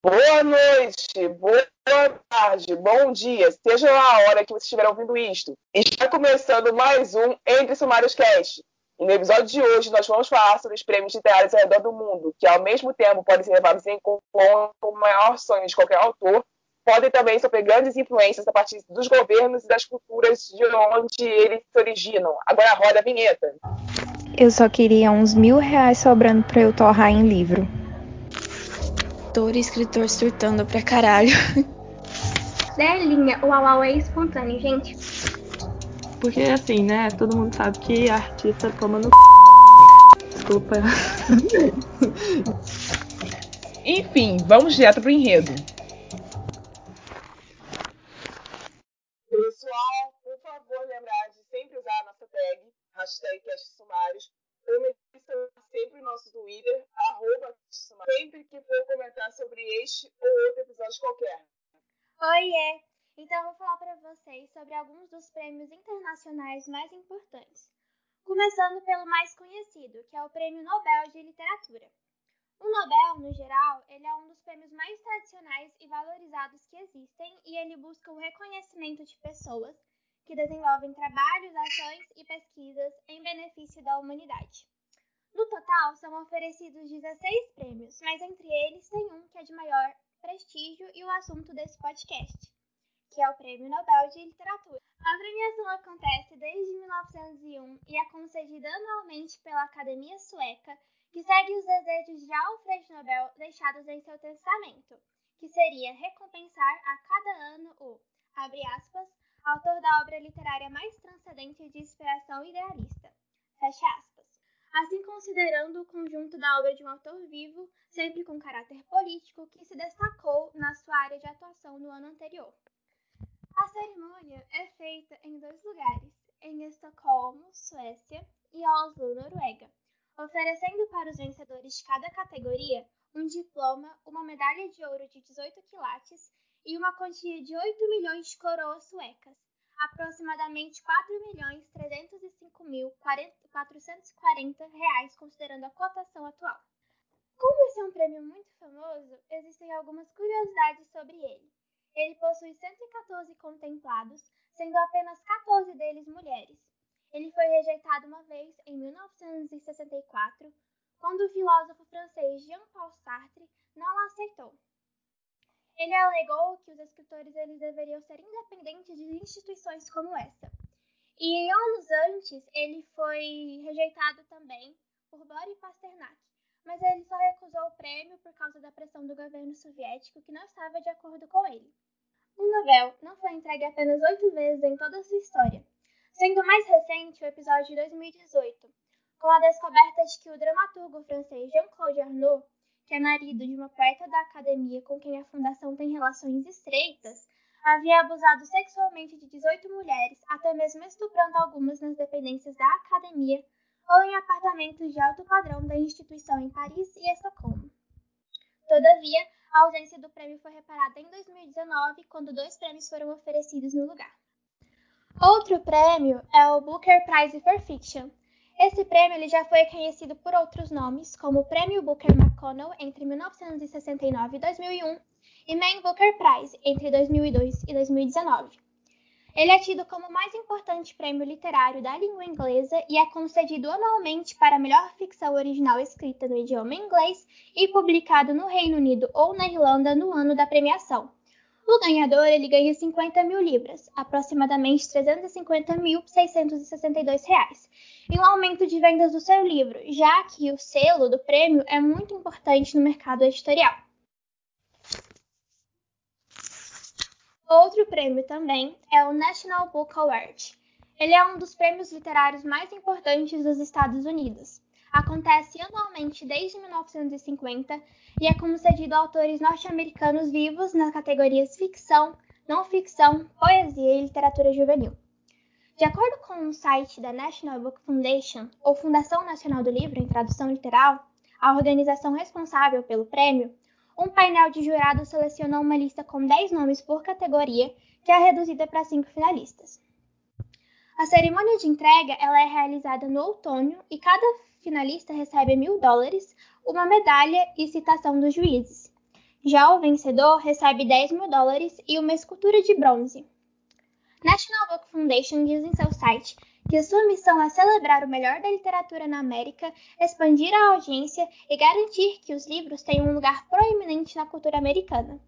Boa noite, boa tarde, bom dia, seja a hora que você estiver ouvindo isto. Está começando mais um Entre Sumários Cast. E no episódio de hoje nós vamos falar sobre os prêmios literários ao redor do mundo, que ao mesmo tempo podem ser levados em conta como o maior sonho de qualquer autor, podem também sofrer grandes influências a partir dos governos e das culturas de onde eles se originam. Agora roda a vinheta. Eu só queria uns mil reais sobrando para eu torrar em livro autor e escritor surtando pra caralho. Delinha, o au é espontâneo, gente. Porque assim, né? Todo mundo sabe que artista toma no. Desculpa. Enfim, vamos direto pro enredo. Pessoal, por favor, lembrar de sempre usar a nossa tag, hashtag Sumários, ou mencionar sempre o nosso Twitter, arroba sempre que for comentar sobre este ou outro episódio qualquer. Oiê! Então vou falar para vocês sobre alguns dos prêmios internacionais mais importantes. Começando pelo mais conhecido, que é o Prêmio Nobel de Literatura. O Nobel, no geral, ele é um dos prêmios mais tradicionais e valorizados que existem e ele busca o reconhecimento de pessoas que desenvolvem trabalhos, ações e pesquisas em benefício da humanidade. No total, são oferecidos 16 prêmios, mas entre eles tem um que é de maior prestígio e o assunto desse podcast, que é o Prêmio Nobel de Literatura. A premiação acontece desde 1901 e é concedida anualmente pela Academia Sueca, que segue os desejos de Alfred Nobel deixados em seu testamento, que seria recompensar a cada ano o, abre aspas, autor da obra literária mais transcendente de inspiração idealista, fecha aspas assim considerando o conjunto da obra de um autor vivo, sempre com caráter político, que se destacou na sua área de atuação no ano anterior. A cerimônia é feita em dois lugares, em Estocolmo, Suécia, e Oslo, Noruega, oferecendo para os vencedores de cada categoria um diploma, uma medalha de ouro de 18 quilates e uma quantia de 8 milhões de coroas suecas, aproximadamente 4.305.440 reais, considerando a cotação atual. Como esse é um prêmio muito famoso, existem algumas curiosidades sobre ele. Ele possui 114 contemplados, sendo apenas 14 deles mulheres. Ele foi rejeitado uma vez em 1964, quando o filósofo francês Jean-Paul Sartre não aceitou. Ele alegou que os escritores eles deveriam ser independentes de instituições como essa. E anos antes, ele foi rejeitado também por Boris Pasternak, mas ele só recusou o prêmio por causa da pressão do governo soviético que não estava de acordo com ele. O Nobel não foi entregue apenas oito vezes em toda a sua história, sendo mais recente o episódio de 2018, com a descoberta de que o dramaturgo francês Jean-Claude Arnaud que é marido de uma poeta da academia com quem a fundação tem relações estreitas, havia abusado sexualmente de 18 mulheres, até mesmo estuprando algumas nas dependências da academia ou em apartamentos de alto padrão da instituição em Paris e Estocolmo. Todavia, a ausência do prêmio foi reparada em 2019, quando dois prêmios foram oferecidos no lugar. Outro prêmio é o Booker Prize for Fiction, esse prêmio ele já foi conhecido por outros nomes, como o Prêmio Booker McConnell entre 1969 e 2001 e Man Booker Prize entre 2002 e 2019. Ele é tido como o mais importante prêmio literário da língua inglesa e é concedido anualmente para a melhor ficção original escrita no idioma inglês e publicado no Reino Unido ou na Irlanda no ano da premiação. O ganhador ele ganha 50 mil libras, aproximadamente 350.662 reais, e um aumento de vendas do seu livro, já que o selo do prêmio é muito importante no mercado editorial. Outro prêmio também é o National Book Award. Ele é um dos prêmios literários mais importantes dos Estados Unidos. Acontece anualmente desde 1950 e é concedido a autores norte-americanos vivos nas categorias ficção, não ficção, poesia e literatura juvenil. De acordo com um site da National Book Foundation, ou Fundação Nacional do Livro em tradução literal, a organização responsável pelo prêmio, um painel de jurados selecionou uma lista com 10 nomes por categoria, que é reduzida para 5 finalistas. A cerimônia de entrega ela é realizada no outono e cada finalista recebe mil dólares, uma medalha e citação dos juízes. Já o vencedor recebe 10 mil dólares e uma escultura de bronze. National Book Foundation diz em seu site que sua missão é celebrar o melhor da literatura na América, expandir a audiência e garantir que os livros tenham um lugar proeminente na cultura americana.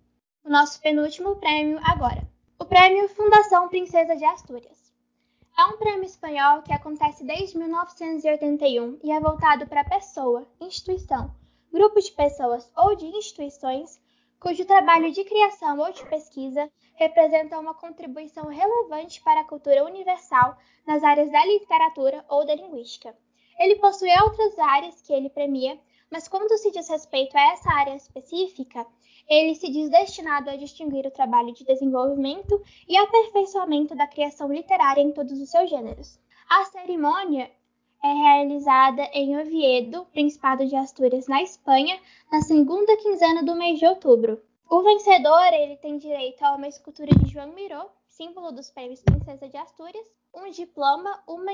O nosso penúltimo prêmio agora. O prêmio Fundação Princesa de Astúrias. É um prêmio espanhol que acontece desde 1981 e é voltado para pessoa, instituição, grupo de pessoas ou de instituições cujo trabalho de criação ou de pesquisa representa uma contribuição relevante para a cultura universal nas áreas da literatura ou da linguística. Ele possui outras áreas que ele premia, mas quando se diz respeito a essa área específica, ele se diz destinado a distinguir o trabalho de desenvolvimento e aperfeiçoamento da criação literária em todos os seus gêneros. A cerimônia é realizada em Oviedo, Principado de Astúrias, na Espanha, na segunda quinzena do mês de outubro. O vencedor ele tem direito a uma escultura de João Miró, símbolo dos prêmios Princesa de Astúrias, um diploma, uma,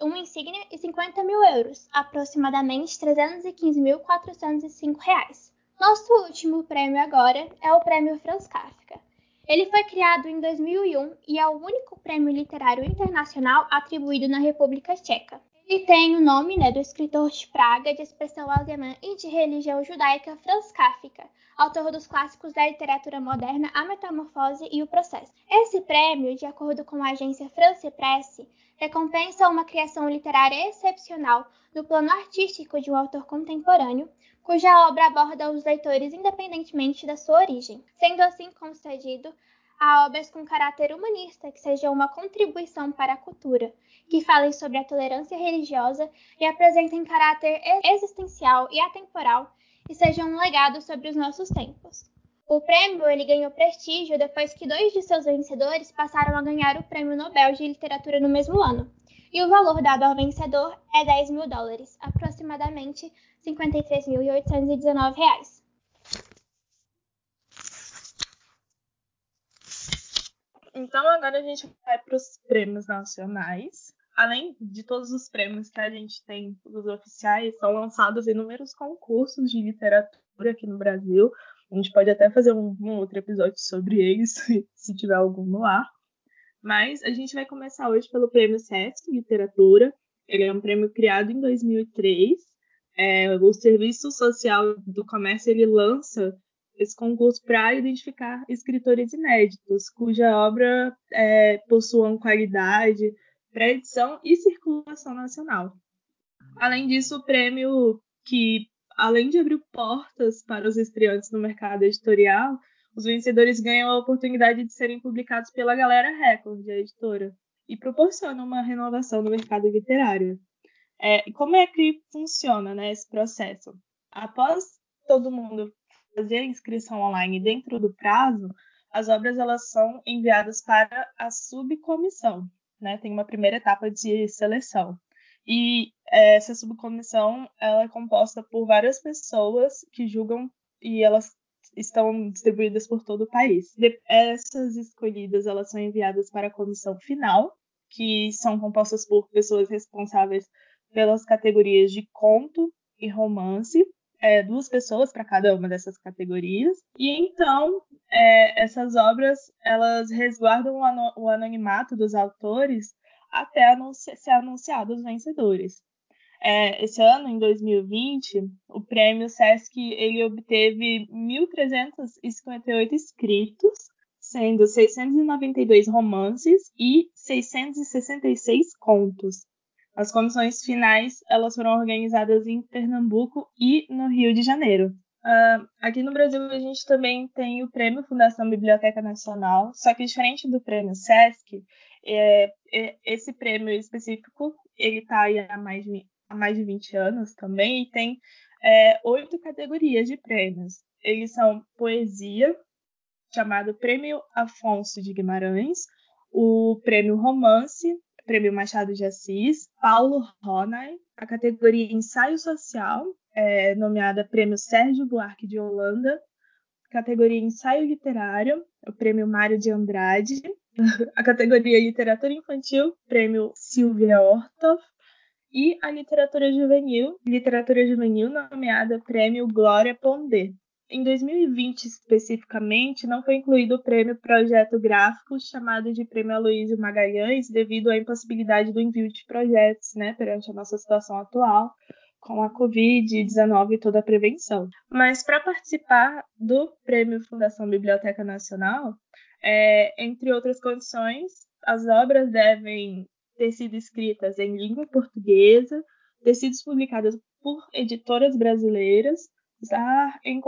uma insígnia e 50 mil euros, aproximadamente 315.405 reais. Nosso último prêmio agora é o Prêmio Franz Kafka. Ele foi criado em 2001 e é o único prêmio literário internacional atribuído na República Tcheca. Ele tem o nome né, do escritor de Praga, de expressão alemã e de religião judaica Franz Kafka, autor dos clássicos da literatura moderna A Metamorfose e O Processo. Esse prêmio, de acordo com a agência France Presse, recompensa uma criação literária excepcional no plano artístico de um autor contemporâneo, cuja obra aborda os leitores independentemente da sua origem. Sendo assim concedido, a obras com caráter humanista que sejam uma contribuição para a cultura, que falem sobre a tolerância religiosa e apresentem caráter existencial e atemporal e sejam um legado sobre os nossos tempos. O prêmio ele ganhou prestígio depois que dois de seus vencedores passaram a ganhar o Prêmio Nobel de Literatura no mesmo ano. E o valor dado ao vencedor é 10 mil dólares, aproximadamente 53.819 reais. Então agora a gente vai para os prêmios nacionais. Além de todos os prêmios que a gente tem, os oficiais, são lançados inúmeros concursos de literatura aqui no Brasil. A gente pode até fazer um, um outro episódio sobre eles, se tiver algum no ar. Mas a gente vai começar hoje pelo Prêmio SESC Literatura. Ele é um prêmio criado em 2003. É, o Serviço Social do Comércio ele lança esse concurso para identificar escritores inéditos, cuja obra é, possuam qualidade para edição e circulação nacional. Além disso, o prêmio que, além de abrir portas para os estreantes no mercado editorial, os vencedores ganham a oportunidade de serem publicados pela Galera Record, a editora, e proporcionam uma renovação no mercado literário. É, como é que funciona né, esse processo? Após todo mundo fazer a inscrição online dentro do prazo, as obras elas são enviadas para a subcomissão, né? Tem uma primeira etapa de seleção. E essa subcomissão ela é composta por várias pessoas que julgam e elas estão distribuídas por todo o país. Essas escolhidas elas são enviadas para a comissão final, que são compostas por pessoas responsáveis pelas categorias de conto e romance, é, duas pessoas para cada uma dessas categorias. E então é, essas obras elas resguardam o, anonimato dos autores até anunci ser anunciados os vencedores. É, esse ano, em 2020, o prêmio Sesc ele obteve 1.358 inscritos, sendo 692 romances e 666 contos. As comissões finais elas foram organizadas em Pernambuco e no Rio de Janeiro. Uh, aqui no Brasil a gente também tem o Prêmio Fundação Biblioteca Nacional, só que diferente do Prêmio Sesc, é, é, esse prêmio específico ele está há mais, de, há mais de 20 anos também e tem é, oito categorias de prêmios. Eles são poesia, chamado Prêmio Afonso de Guimarães, o Prêmio Romance, Prêmio Machado de Assis, Paulo Ronay, a categoria Ensaio Social, é, nomeada Prêmio Sérgio Buarque de Holanda, categoria Ensaio Literário, o Prêmio Mário de Andrade, a categoria Literatura Infantil, Prêmio Silvia Ortoff, e a Literatura Juvenil, Literatura Juvenil, nomeada Prêmio Glória Pondé. Em 2020, especificamente, não foi incluído o prêmio Projeto Gráfico, chamado de Prêmio Aloysio Magalhães, devido à impossibilidade do envio de projetos, né, perante a nossa situação atual, com a Covid-19 e toda a prevenção. Mas para participar do Prêmio Fundação Biblioteca Nacional, é, entre outras condições, as obras devem ter sido escritas em língua portuguesa, ter sido publicadas por editoras brasileiras, estar em,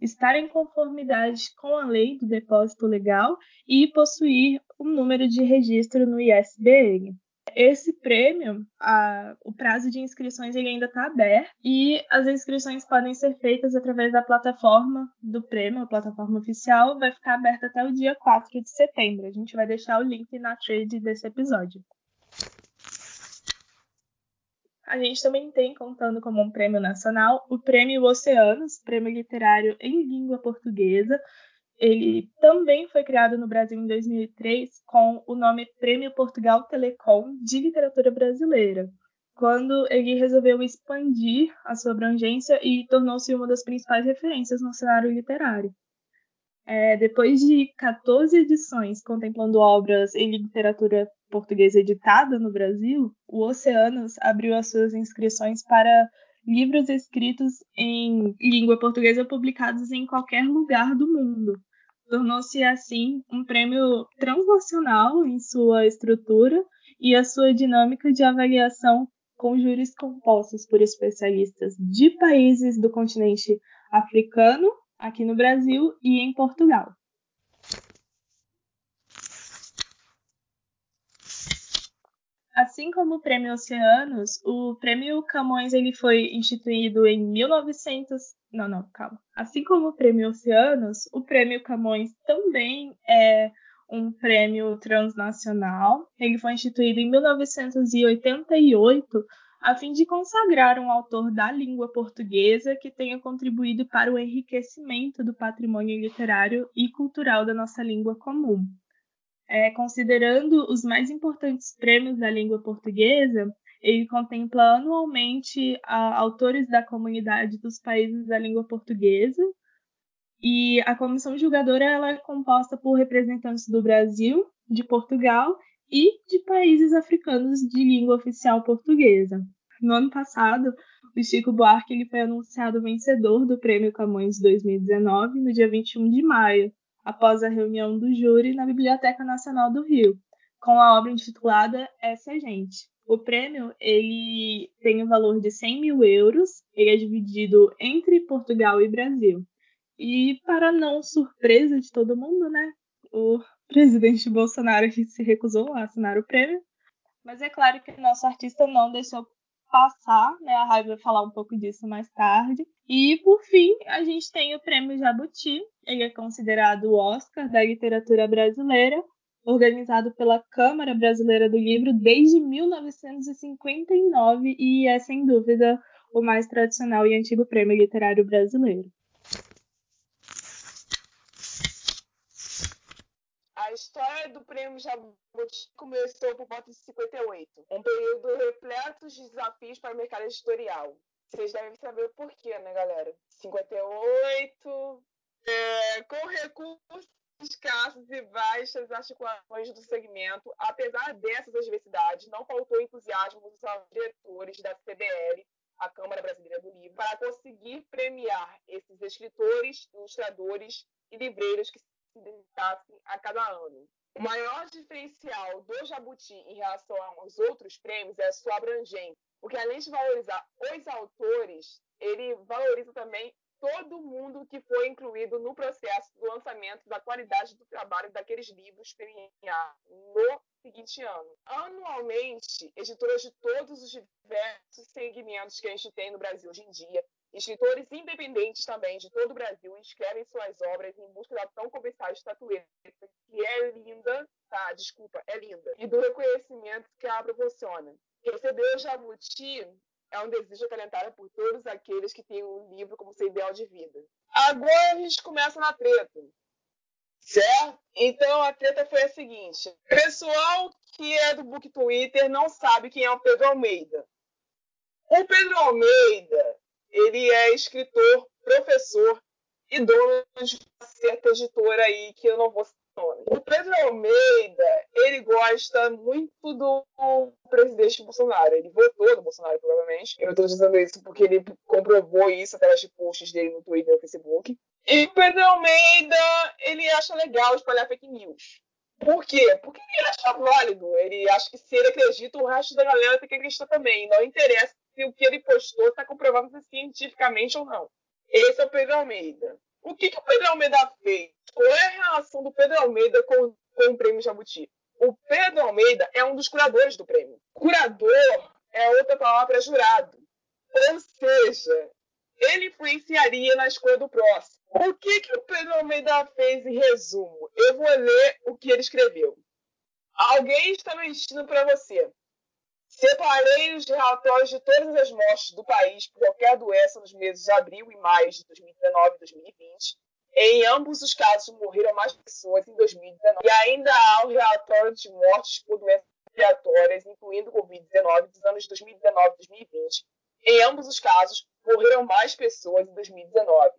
estar em conformidade com a lei do depósito legal e possuir um número de registro no ISBN. Esse prêmio, a, o prazo de inscrições ele ainda está aberto e as inscrições podem ser feitas através da plataforma do prêmio, a plataforma oficial, vai ficar aberta até o dia 4 de setembro. A gente vai deixar o link na trade desse episódio. A gente também tem, contando como um prêmio nacional, o Prêmio Oceanos, prêmio literário em língua portuguesa. Ele também foi criado no Brasil em 2003 com o nome Prêmio Portugal Telecom de Literatura Brasileira, quando ele resolveu expandir a sua abrangência e tornou-se uma das principais referências no cenário literário. É, depois de 14 edições contemplando obras em literatura portuguesa editada no Brasil, o Oceanos abriu as suas inscrições para livros escritos em língua portuguesa publicados em qualquer lugar do mundo. Tornou-se assim um prêmio transnacional em sua estrutura e a sua dinâmica de avaliação com júris compostos por especialistas de países do continente africano, aqui no Brasil e em Portugal. Assim como o Prêmio Oceanos, o Prêmio Camões ele foi instituído em 1900. Não, não, calma. Assim como o Prêmio Oceanos, o Prêmio Camões também é um prêmio transnacional. Ele foi instituído em 1988 a fim de consagrar um autor da língua portuguesa que tenha contribuído para o enriquecimento do patrimônio literário e cultural da nossa língua comum é, considerando os mais importantes prêmios da língua portuguesa, ele contempla anualmente a, autores da comunidade dos países da língua portuguesa. E a comissão julgadora ela é composta por representantes do Brasil, de Portugal e de países africanos de língua oficial portuguesa. No ano passado, o Chico Buarque ele foi anunciado vencedor do Prêmio Camões 2019 no dia 21 de maio, após a reunião do júri na Biblioteca Nacional do Rio, com a obra intitulada Essa Gente. O prêmio ele tem o valor de 100 mil euros, ele é dividido entre Portugal e Brasil. E para não surpresa de todo mundo, né? O presidente Bolsonaro se recusou a assinar o prêmio. Mas é claro que o nosso artista não deixou passar, né? A Raiva vai falar um pouco disso mais tarde. E, por fim, a gente tem o Prêmio Jabuti. Ele é considerado o Oscar da literatura brasileira, organizado pela Câmara Brasileira do Livro desde 1959 e é, sem dúvida, o mais tradicional e antigo prêmio literário brasileiro. A história do prêmio Jabuti começou por volta de 58, um período repleto de desafios para o mercado editorial. Vocês devem saber o porquê, né, galera? 58, é, com recursos escassos e baixas articulações do segmento, apesar dessas adversidades, não faltou entusiasmo dos diretores da CBL, a Câmara Brasileira do Livro, para conseguir premiar esses escritores, ilustradores e livreiros que se dedicassem a cada ano. O maior diferencial do Jabuti em relação aos outros prêmios é a sua abrangência, porque além de valorizar os autores, ele valoriza também todo mundo que foi incluído no processo do lançamento da qualidade do trabalho daqueles livros premiados no seguinte ano. Anualmente, editoras de todos os diversos segmentos que a gente tem no Brasil hoje em dia Escritores independentes também de todo o Brasil escrevem suas obras em busca da tão cobiçada estatueta, que é linda, tá? Desculpa, é linda, e do reconhecimento que ela proporciona. Receber o Jabuti é um desejo acalentado por todos aqueles que têm o um livro como seu ideal de vida. Agora a gente começa na treta. Certo? Então a treta foi a seguinte: pessoal que é do Book Twitter não sabe quem é o Pedro Almeida. O Pedro Almeida ele é escritor, professor e dono de uma certa editora aí que eu não vou citar o nome. O Pedro Almeida, ele gosta muito do presidente Bolsonaro. Ele votou no Bolsonaro, provavelmente. Eu estou dizendo isso porque ele comprovou isso através de posts dele no Twitter e no Facebook. E o Pedro Almeida, ele acha legal espalhar fake news. Por quê? Porque ele acha válido. Ele acha que se ele acredita, o resto da galera tem que acreditar também. Não interessa se o que ele postou está comprovado cientificamente ou não. Esse é o Pedro Almeida. O que, que o Pedro Almeida fez? Qual é a relação do Pedro Almeida com, com o prêmio Jabuti? O Pedro Almeida é um dos curadores do prêmio. Curador é outra palavra para jurado. Ou seja, ele influenciaria na escolha do próximo. O que, que o Pedro Almeida fez em resumo? Eu vou ler o que ele escreveu. Alguém está mentindo para você. Separei os relatórios de todas as mortes do país por qualquer doença nos meses de abril e maio de 2019 e 2020. Em ambos os casos, morreram mais pessoas em 2019. E ainda há o relatório de mortes por doenças respiratórias, incluindo Covid-19, dos anos 2019 e 2020. Em ambos os casos, morreram mais pessoas em 2019.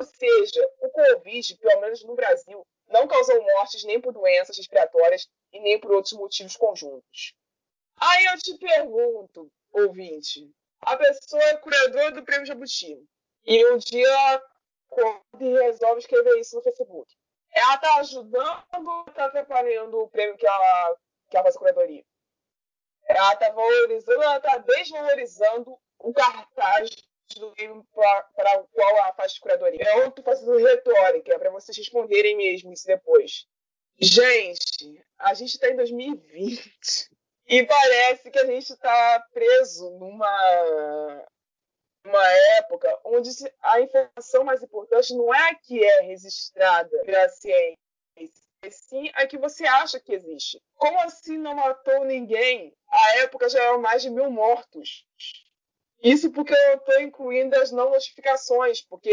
Ou seja, o Covid, pelo menos no Brasil, não causou mortes nem por doenças respiratórias e nem por outros motivos conjuntos. Aí eu te pergunto, ouvinte, a pessoa é curadora do Prêmio Jabuti e um dia e resolve escrever isso no Facebook. Ela está ajudando ou está atrapalhando o prêmio que ela, que ela faz a curadoria? Ela está valorizando ela está desvalorizando o cartaz do livro para o qual ela faz curadoria. Eu estou fazendo retórica, é para vocês responderem mesmo isso depois. Gente, a gente está em 2020 e parece que a gente está preso numa, uma época onde a informação mais importante não é a que é registrada pela ciência, sim a que você acha que existe. Como assim não matou ninguém? A época já eram mais de mil mortos. Isso porque eu estou incluindo as não notificações, porque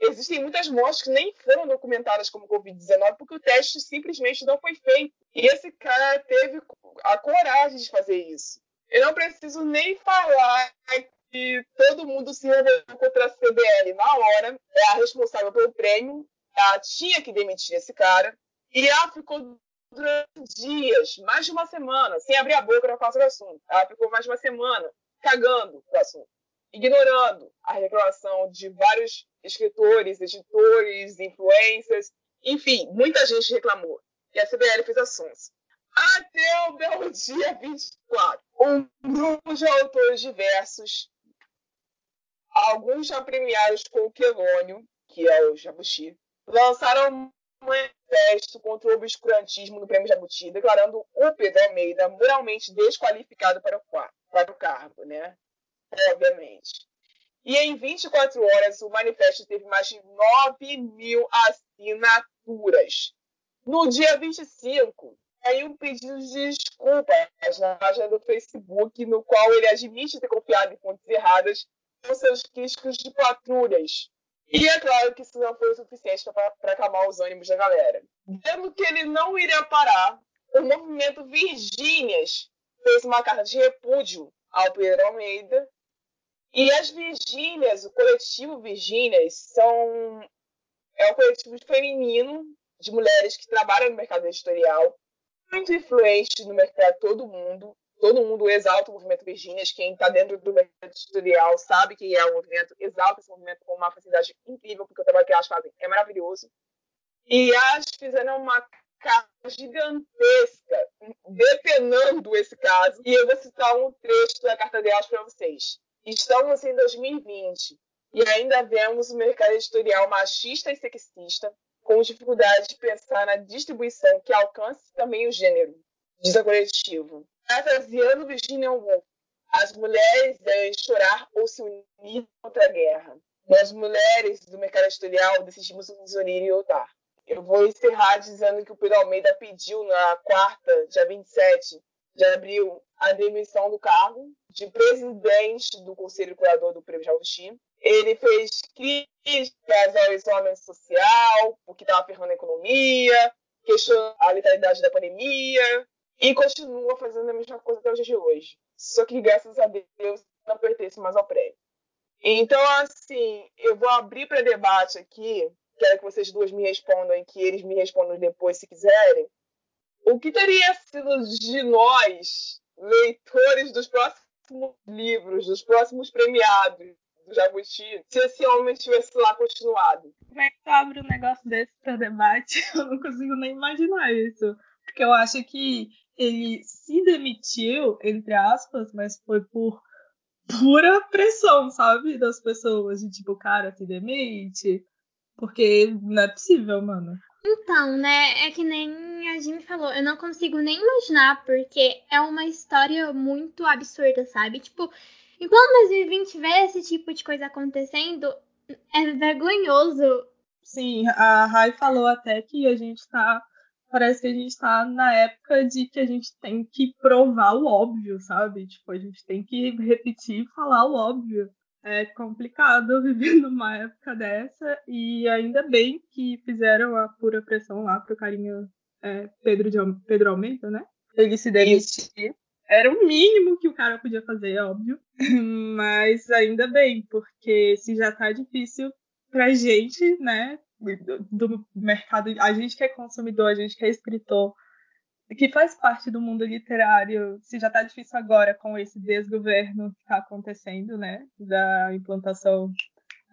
existem muitas mortes que nem foram documentadas como Covid-19 porque o teste simplesmente não foi feito. E esse cara teve a coragem de fazer isso. Eu não preciso nem falar que todo mundo se revoltou contra a CBL na hora, é a responsável pelo prêmio, ela tinha que demitir esse cara, e ela ficou durante dias, mais de uma semana, sem abrir a boca para falar sobre o assunto. Ela ficou mais de uma semana cagando o assunto, ignorando a reclamação de vários escritores, editores, influencers, enfim, muita gente reclamou. E a CBL fez ações. Até o belo dia 24, um grupo de autores diversos, alguns já premiados com o Quelônio, que é o Jabuti, lançaram um manifesto contra o obscurantismo no Prêmio Jabuti, declarando o Pedro Almeida moralmente desqualificado para o, para o cargo, né? Obviamente. E em 24 horas, o manifesto teve mais de 9 mil assinaturas. No dia 25, aí um pedido de desculpas na página do Facebook, no qual ele admite ter confiado em fontes erradas com seus críticos de patrulhas. E é claro que isso não foi o suficiente para acalmar os ânimos da galera. Vendo que ele não iria parar, o movimento Virgínias fez uma carta de repúdio ao Pedro Almeida. E as Virgínias, o coletivo Virgínias, são é um coletivo feminino de mulheres que trabalham no mercado editorial, muito influente no mercado todo mundo. Todo mundo exalta o movimento Virgínias. Quem está dentro do mercado editorial sabe que é o movimento, exalta esse movimento com uma facilidade incrível, porque o trabalho que elas fazem é maravilhoso. E elas fizeram uma carta gigantesca depenando esse caso. E eu vou citar um trecho da carta delas para vocês. Estamos em 2020 e ainda vemos o mercado editorial machista e sexista, com dificuldade de pensar na distribuição que alcance também o gênero, diz a coletivo. Parafraseando Virginia Woolf, as mulheres devem chorar ou se unir contra a guerra. Nós, mulheres do mercado editorial, decidimos nos unir e lutar. Eu vou encerrar dizendo que o Pedro Almeida pediu na quarta, dia 27 de abril, a demissão do cargo de presidente do Conselho Curador do Prêmio Jabuti. Ele fez críticas ao isolamento social, o que estava ferrando a economia, questionou a letalidade da pandemia e continua fazendo a mesma coisa até os dias de hoje. Só que, graças a Deus, não pertence mais ao prêmio. Então, assim, eu vou abrir para debate aqui. Quero que vocês duas me respondam e que eles me respondam depois, se quiserem. O que teria sido de nós, leitores dos próximos livros, dos próximos premiados do Jabuti, se esse homem tivesse lá continuado? Como é que tu abre um negócio desse para debate? Eu não consigo nem imaginar isso. Porque eu acho que ele se demitiu, entre aspas, mas foi por pura pressão, sabe? Das pessoas. De tipo, cara, se demite. Porque não é possível, mano. Então, né? É que nem a Jimmy falou, eu não consigo nem imaginar, porque é uma história muito absurda, sabe? Tipo, em plano 2020 ver esse tipo de coisa acontecendo é vergonhoso. Sim, a Rai falou até que a gente tá parece que a gente está na época de que a gente tem que provar o óbvio, sabe? Tipo, a gente tem que repetir e falar o óbvio. É complicado viver numa época dessa e ainda bem que fizeram a pura pressão lá pro carinha é, Pedro, de, Pedro Almeida, né? Ele se demitir. Era o mínimo que o cara podia fazer, é óbvio. Mas ainda bem, porque se já tá difícil pra gente, né, do mercado, a gente que é consumidor, a gente que é escritor, que faz parte do mundo literário, se já está difícil agora com esse desgoverno que está acontecendo, né, da implantação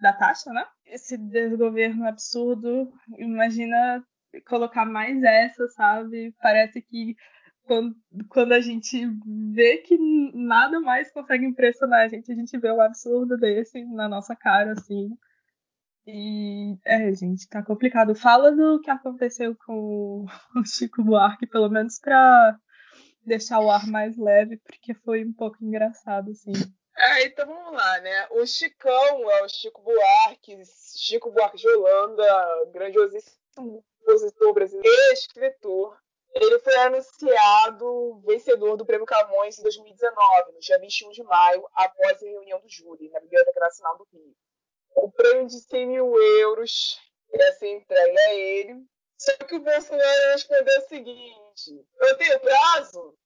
da taxa, né? Esse desgoverno absurdo, imagina colocar mais essa, sabe? Parece que quando, quando a gente vê que nada mais consegue impressionar a gente, a gente vê um absurdo desse na nossa cara, assim. E é, gente, tá complicado. Fala do que aconteceu com o Chico Buarque, pelo menos pra deixar o ar mais leve, porque foi um pouco engraçado, assim. É, então vamos lá, né? O Chicão é o Chico Buarque, Chico Buarque de Holanda, grandiosíssimo compositor brasileiro, escritor. Ele foi anunciado vencedor do Prêmio Camões em 2019, no dia 21 de maio, após a reunião do júri, na Biblioteca Nacional do Rio o prêmio de 100 mil euros ia ser entregue a ele. Só que o Bolsonaro respondeu o seguinte: eu tenho prazo?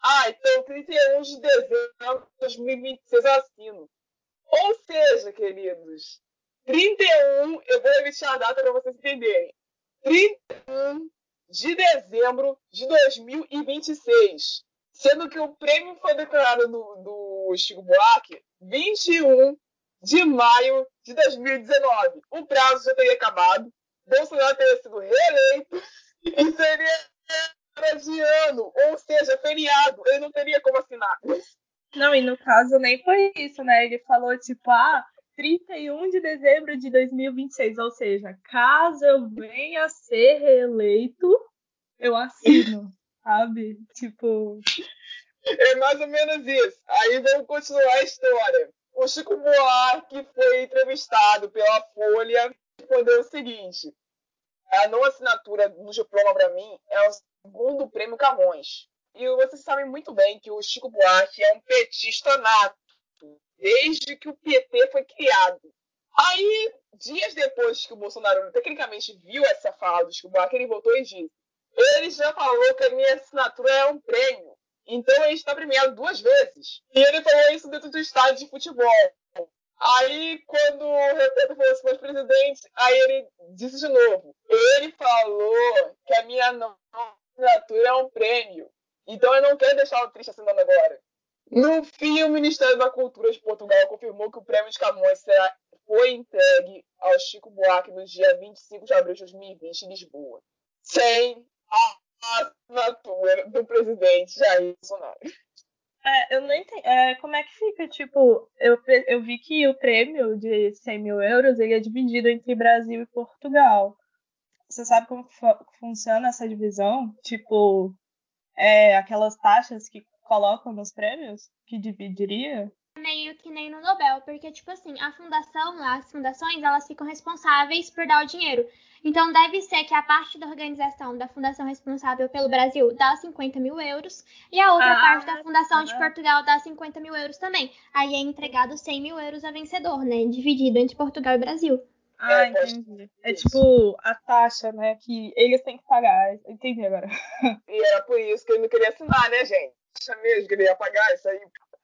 Ah, então 31 de dezembro de 2026 eu assino. Ou seja, queridos, 31, eu vou emitir a data para vocês entenderem. 31 de dezembro de 2026. Sendo que o prêmio foi declarado do, do Chico Buarque 21 de maio de 2019. O prazo já teria acabado, Bolsonaro teria sido reeleito e seria de ano, ou seja, feriado. Ele não teria como assinar. Não, e no caso nem foi isso, né? Ele falou tipo, ah, 31 de dezembro de 2026, ou seja, caso eu venha a ser reeleito, eu assino, sabe? Tipo. É mais ou menos isso. Aí vamos continuar a história o Chico Buarque foi entrevistado pela Folha e respondeu o seguinte: a não assinatura do diploma para mim é o segundo prêmio Camões. E vocês sabem muito bem que o Chico Buarque é um petista nato, desde que o PT foi criado. Aí, dias depois que o Bolsonaro tecnicamente viu essa fala do Chico Buarque, ele voltou e disse: ele já falou que a minha assinatura é um prêmio. Então ele está premiado duas vezes. E ele falou isso dentro do estádio de futebol. Aí, quando o repórter falou assim, mas presidente, aí ele disse de novo. Ele falou que a minha assinatura é um prêmio. Então eu não quero deixar o triste assinando agora. No fim, o Ministério da Cultura de Portugal confirmou que o prêmio de Camões será, foi entregue ao Chico Buarque no dia 25 de abril de 2020 em Lisboa. Sem a assinatura do presidente Jair Bolsonaro. É, eu não entendo. É, como é que fica? Tipo, eu, eu vi que o prêmio de 100 mil euros ele é dividido entre Brasil e Portugal. Você sabe como funciona essa divisão? Tipo, é, aquelas taxas que colocam nos prêmios que dividiria? Meio que nem no Nobel, porque, tipo assim, a fundação, as fundações, elas ficam responsáveis por dar o dinheiro. Então, deve ser que a parte da organização da fundação responsável pelo Brasil dá 50 mil euros e a outra ah, parte da fundação ah, de Portugal dá 50 mil euros também. Aí é entregado 100 mil euros a vencedor, né? Dividido entre Portugal e Brasil. Ah, é, entendi. É tipo a taxa, né? Que eles têm que pagar. Entendi agora. E era por isso que ele não queria assinar, né, gente? Acha mesmo que ele ia pagar isso aí?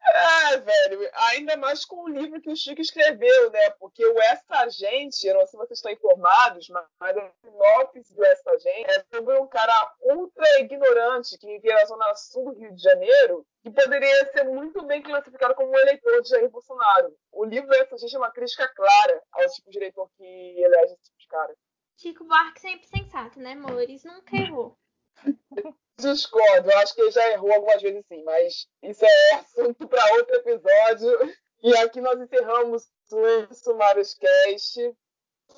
É, velho, ainda mais com o livro que o Chico escreveu, né? Porque o Essa Gente, eu não sei se vocês estão informados, mas a sinopse do Essa Gente é sobre um cara ultra ignorante que vivia na zona sul do Rio de Janeiro que poderia ser muito bem classificado como um eleitor de Jair Bolsonaro. O livro Essa Gente é uma crítica clara ao tipo de eleitor que elege esse tipo de cara. Chico Buarque sempre sensato, né, Mores? Nunca errou. Discordo, eu acho que ele já errou algumas vezes sim, mas isso é assunto para outro episódio. E aqui nós encerramos o Sumários Cast.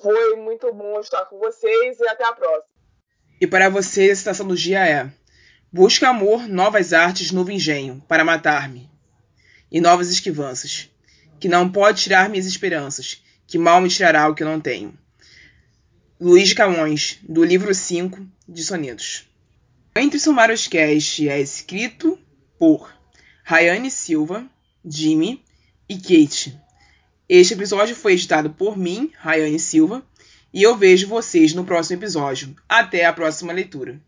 Foi muito bom estar com vocês e até a próxima. E para vocês a citação do dia é: Busca amor, novas artes, novo engenho, para matar-me, e novas esquivanças, que não pode tirar minhas esperanças, que mal me tirará o que eu não tenho. Luiz de Camões, do livro 5 de Sonetos. Entre Sumários Cast é escrito por Rayane Silva, Jimmy e Kate. Este episódio foi editado por mim, Rayane Silva, e eu vejo vocês no próximo episódio. Até a próxima leitura.